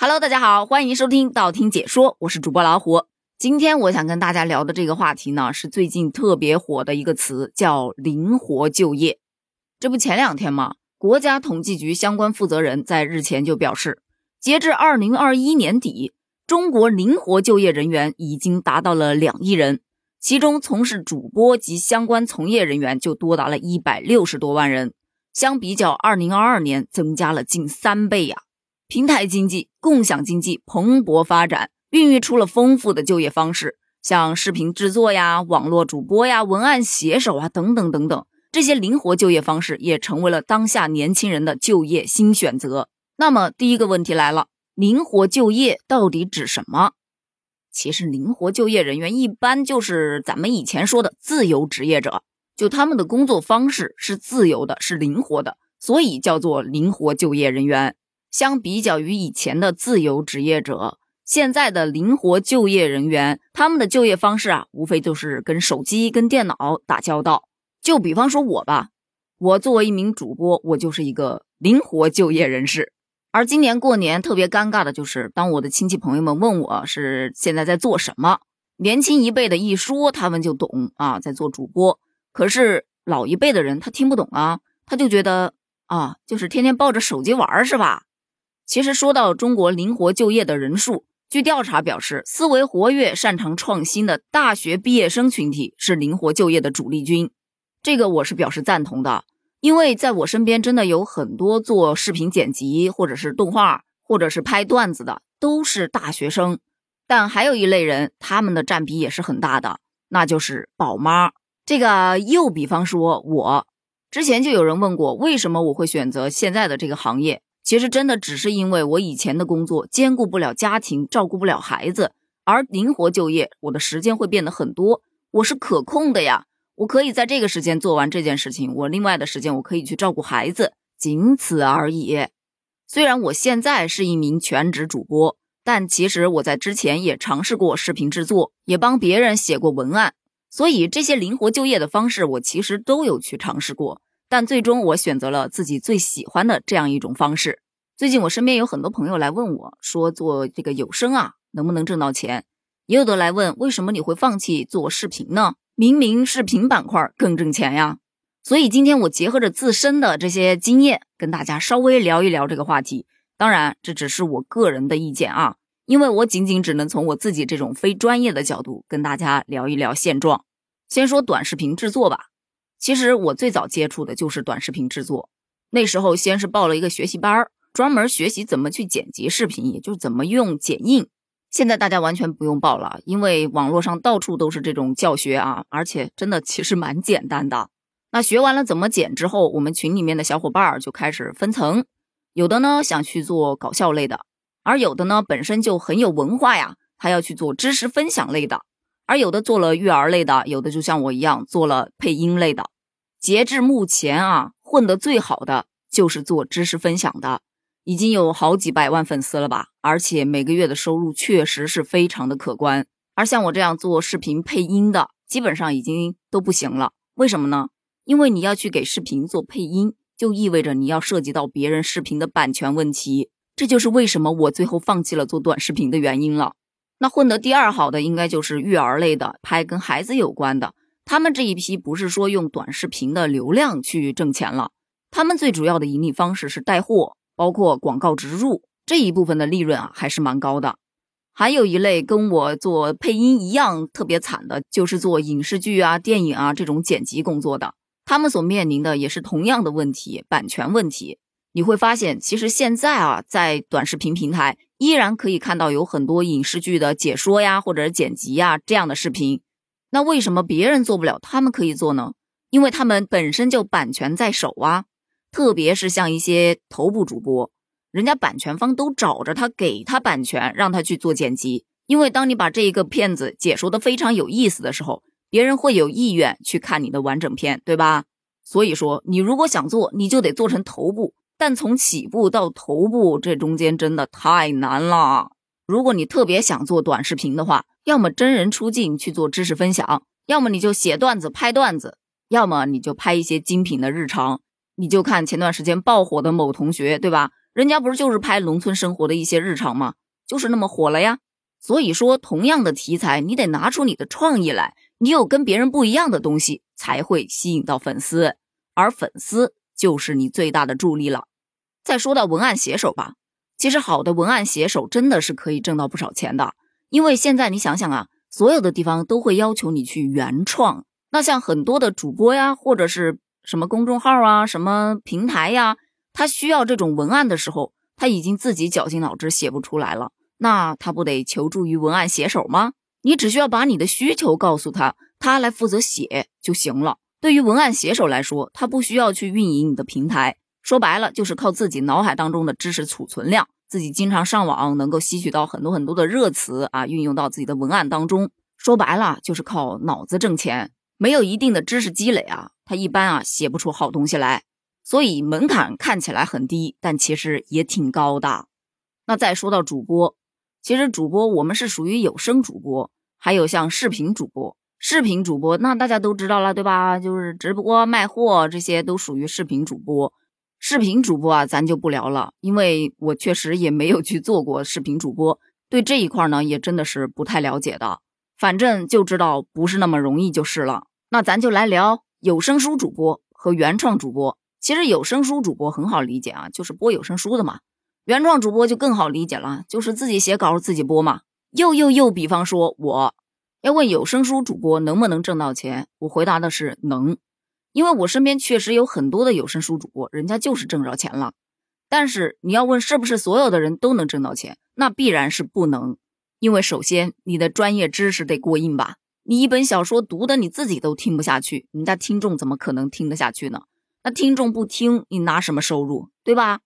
Hello，大家好，欢迎收听道听解说，我是主播老虎。今天我想跟大家聊的这个话题呢，是最近特别火的一个词，叫灵活就业。这不前两天嘛，国家统计局相关负责人在日前就表示，截至二零二一年底，中国灵活就业人员已经达到了两亿人，其中从事主播及相关从业人员就多达了一百六十多万人，相比较二零二二年增加了近三倍呀。平台经济、共享经济蓬勃发展，孕育出了丰富的就业方式，像视频制作呀、网络主播呀、文案写手啊等等等等。这些灵活就业方式也成为了当下年轻人的就业新选择。那么，第一个问题来了：灵活就业到底指什么？其实，灵活就业人员一般就是咱们以前说的自由职业者，就他们的工作方式是自由的，是灵活的，所以叫做灵活就业人员。相比较于以前的自由职业者，现在的灵活就业人员，他们的就业方式啊，无非就是跟手机、跟电脑打交道。就比方说我吧，我作为一名主播，我就是一个灵活就业人士。而今年过年特别尴尬的就是，当我的亲戚朋友们问我是现在在做什么，年轻一辈的一说，他们就懂啊，在做主播。可是老一辈的人他听不懂啊，他就觉得啊，就是天天抱着手机玩是吧？其实说到中国灵活就业的人数，据调查表示，思维活跃、擅长创新的大学毕业生群体是灵活就业的主力军。这个我是表示赞同的，因为在我身边真的有很多做视频剪辑，或者是动画，或者是拍段子的，都是大学生。但还有一类人，他们的占比也是很大的，那就是宝妈。这个又比方说我，之前就有人问过，为什么我会选择现在的这个行业？其实真的只是因为我以前的工作兼顾不了家庭，照顾不了孩子，而灵活就业，我的时间会变得很多，我是可控的呀，我可以在这个时间做完这件事情，我另外的时间我可以去照顾孩子，仅此而已。虽然我现在是一名全职主播，但其实我在之前也尝试过视频制作，也帮别人写过文案，所以这些灵活就业的方式，我其实都有去尝试过。但最终我选择了自己最喜欢的这样一种方式。最近我身边有很多朋友来问我，说做这个有声啊，能不能挣到钱？也有的来问，为什么你会放弃做视频呢？明明视频板块更挣钱呀。所以今天我结合着自身的这些经验，跟大家稍微聊一聊这个话题。当然，这只是我个人的意见啊，因为我仅仅只能从我自己这种非专业的角度跟大家聊一聊现状。先说短视频制作吧。其实我最早接触的就是短视频制作，那时候先是报了一个学习班儿专门学习怎么去剪辑视频，也就是怎么用剪映。现在大家完全不用报了，因为网络上到处都是这种教学啊，而且真的其实蛮简单的。那学完了怎么剪之后，我们群里面的小伙伴就开始分层，有的呢想去做搞笑类的，而有的呢本身就很有文化呀，他要去做知识分享类的。而有的做了育儿类的，有的就像我一样做了配音类的。截至目前啊，混得最好的就是做知识分享的，已经有好几百万粉丝了吧？而且每个月的收入确实是非常的可观。而像我这样做视频配音的，基本上已经都不行了。为什么呢？因为你要去给视频做配音，就意味着你要涉及到别人视频的版权问题。这就是为什么我最后放弃了做短视频的原因了。那混得第二好的应该就是育儿类的，拍跟孩子有关的。他们这一批不是说用短视频的流量去挣钱了，他们最主要的盈利方式是带货，包括广告植入这一部分的利润啊还是蛮高的。还有一类跟我做配音一样特别惨的，就是做影视剧啊、电影啊这种剪辑工作的，他们所面临的也是同样的问题，版权问题。你会发现，其实现在啊，在短视频平台依然可以看到有很多影视剧的解说呀，或者剪辑呀这样的视频。那为什么别人做不了，他们可以做呢？因为他们本身就版权在手啊。特别是像一些头部主播，人家版权方都找着他，给他版权，让他去做剪辑。因为当你把这一个片子解说的非常有意思的时候，别人会有意愿去看你的完整片，对吧？所以说，你如果想做，你就得做成头部。但从起步到头部，这中间真的太难了。如果你特别想做短视频的话，要么真人出镜去做知识分享，要么你就写段子拍段子，要么你就拍一些精品的日常。你就看前段时间爆火的某同学，对吧？人家不是就是拍农村生活的一些日常吗？就是那么火了呀。所以说，同样的题材，你得拿出你的创意来，你有跟别人不一样的东西，才会吸引到粉丝，而粉丝就是你最大的助力了。再说到文案写手吧，其实好的文案写手真的是可以挣到不少钱的，因为现在你想想啊，所有的地方都会要求你去原创。那像很多的主播呀，或者是什么公众号啊、什么平台呀，他需要这种文案的时候，他已经自己绞尽脑汁写不出来了，那他不得求助于文案写手吗？你只需要把你的需求告诉他，他来负责写就行了。对于文案写手来说，他不需要去运营你的平台，说白了就是靠自己脑海当中的知识储存量，自己经常上网能够吸取到很多很多的热词啊，运用到自己的文案当中。说白了就是靠脑子挣钱。没有一定的知识积累啊，他一般啊写不出好东西来，所以门槛看起来很低，但其实也挺高的。那再说到主播，其实主播我们是属于有声主播，还有像视频主播。视频主播那大家都知道了，对吧？就是直播卖货这些都属于视频主播。视频主播啊，咱就不聊了，因为我确实也没有去做过视频主播，对这一块呢也真的是不太了解的。反正就知道不是那么容易就是了。那咱就来聊有声书主播和原创主播。其实有声书主播很好理解啊，就是播有声书的嘛。原创主播就更好理解了，就是自己写稿自己播嘛。又又又，比方说我要问有声书主播能不能挣到钱，我回答的是能，因为我身边确实有很多的有声书主播，人家就是挣着钱了。但是你要问是不是所有的人都能挣到钱，那必然是不能，因为首先你的专业知识得过硬吧。你一本小说读的你自己都听不下去，人家听众怎么可能听得下去呢？那听众不听，你拿什么收入？对吧？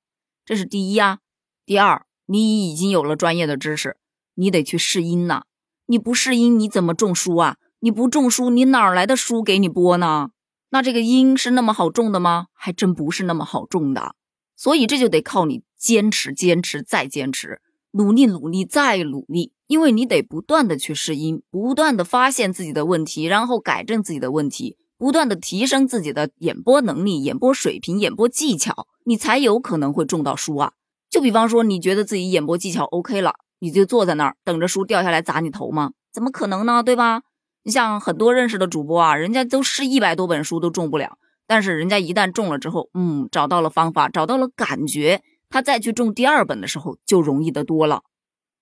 这是第一啊。第二，你已经有了专业的知识，你得去试音呐。你不试音，你怎么种书啊？你不种书，你哪来的书给你播呢？那这个音是那么好种的吗？还真不是那么好种的。所以这就得靠你坚持、坚持再坚持，努力、努力再努力。因为你得不断的去试音，不断的发现自己的问题，然后改正自己的问题，不断的提升自己的演播能力、演播水平、演播技巧，你才有可能会中到书啊。就比方说，你觉得自己演播技巧 OK 了，你就坐在那儿等着书掉下来砸你头吗？怎么可能呢？对吧？你像很多认识的主播啊，人家都试一百多本书都中不了，但是人家一旦中了之后，嗯，找到了方法，找到了感觉，他再去中第二本的时候就容易得多了。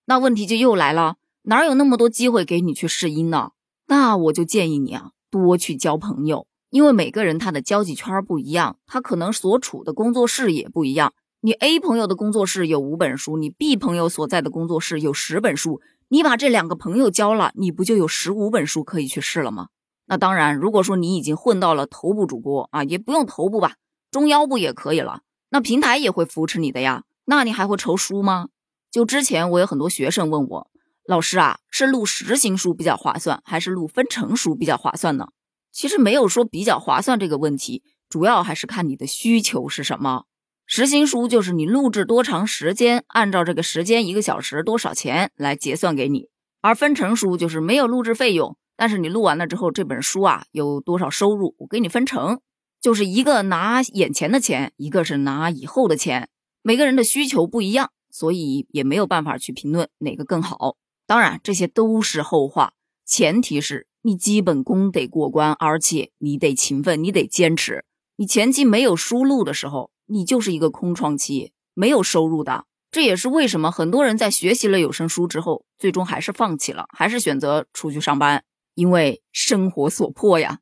那问题就又来了，哪有那么多机会给你去试音呢？那我就建议你啊，多去交朋友，因为每个人他的交际圈不一样，他可能所处的工作室也不一样。你 A 朋友的工作室有五本书，你 B 朋友所在的工作室有十本书，你把这两个朋友交了，你不就有十五本书可以去试了吗？那当然，如果说你已经混到了头部主播啊，也不用头部吧，中腰部也可以了，那平台也会扶持你的呀，那你还会愁书吗？就之前我有很多学生问我，老师啊，是录实心书比较划算，还是录分成书比较划算呢？其实没有说比较划算这个问题，主要还是看你的需求是什么。实心书就是你录制多长时间，按照这个时间一个小时多少钱来结算给你；而分成书就是没有录制费用，但是你录完了之后这本书啊有多少收入，我给你分成，就是一个拿眼前的钱，一个是拿以后的钱。每个人的需求不一样。所以也没有办法去评论哪个更好。当然，这些都是后话，前提是你基本功得过关，而且你得勤奋，你得坚持。你前期没有输入的时候，你就是一个空窗期，没有收入的。这也是为什么很多人在学习了有声书之后，最终还是放弃了，还是选择出去上班，因为生活所迫呀。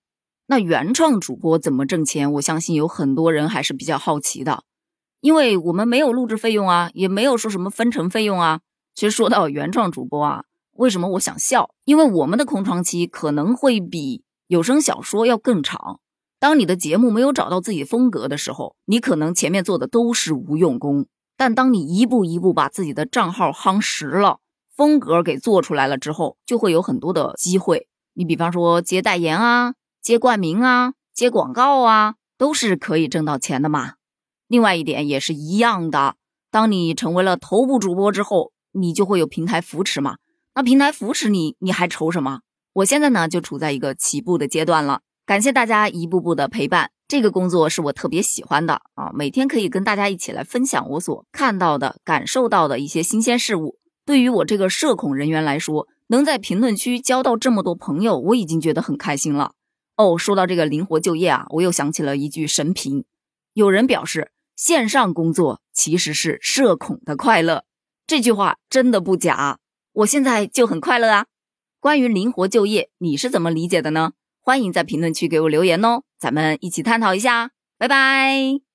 那原创主播怎么挣钱？我相信有很多人还是比较好奇的。因为我们没有录制费用啊，也没有说什么分成费用啊。其实说到原创主播啊，为什么我想笑？因为我们的空窗期可能会比有声小说要更长。当你的节目没有找到自己风格的时候，你可能前面做的都是无用功。但当你一步一步把自己的账号夯实了，风格给做出来了之后，就会有很多的机会。你比方说接代言啊，接冠名啊，接广告啊，都是可以挣到钱的嘛。另外一点也是一样的，当你成为了头部主播之后，你就会有平台扶持嘛。那平台扶持你，你还愁什么？我现在呢就处在一个起步的阶段了，感谢大家一步步的陪伴。这个工作是我特别喜欢的啊，每天可以跟大家一起来分享我所看到的、感受到的一些新鲜事物。对于我这个社恐人员来说，能在评论区交到这么多朋友，我已经觉得很开心了。哦，说到这个灵活就业啊，我又想起了一句神评，有人表示线上工作其实是社恐的快乐，这句话真的不假。我现在就很快乐啊。关于灵活就业，你是怎么理解的呢？欢迎在评论区给我留言哦，咱们一起探讨一下。拜拜。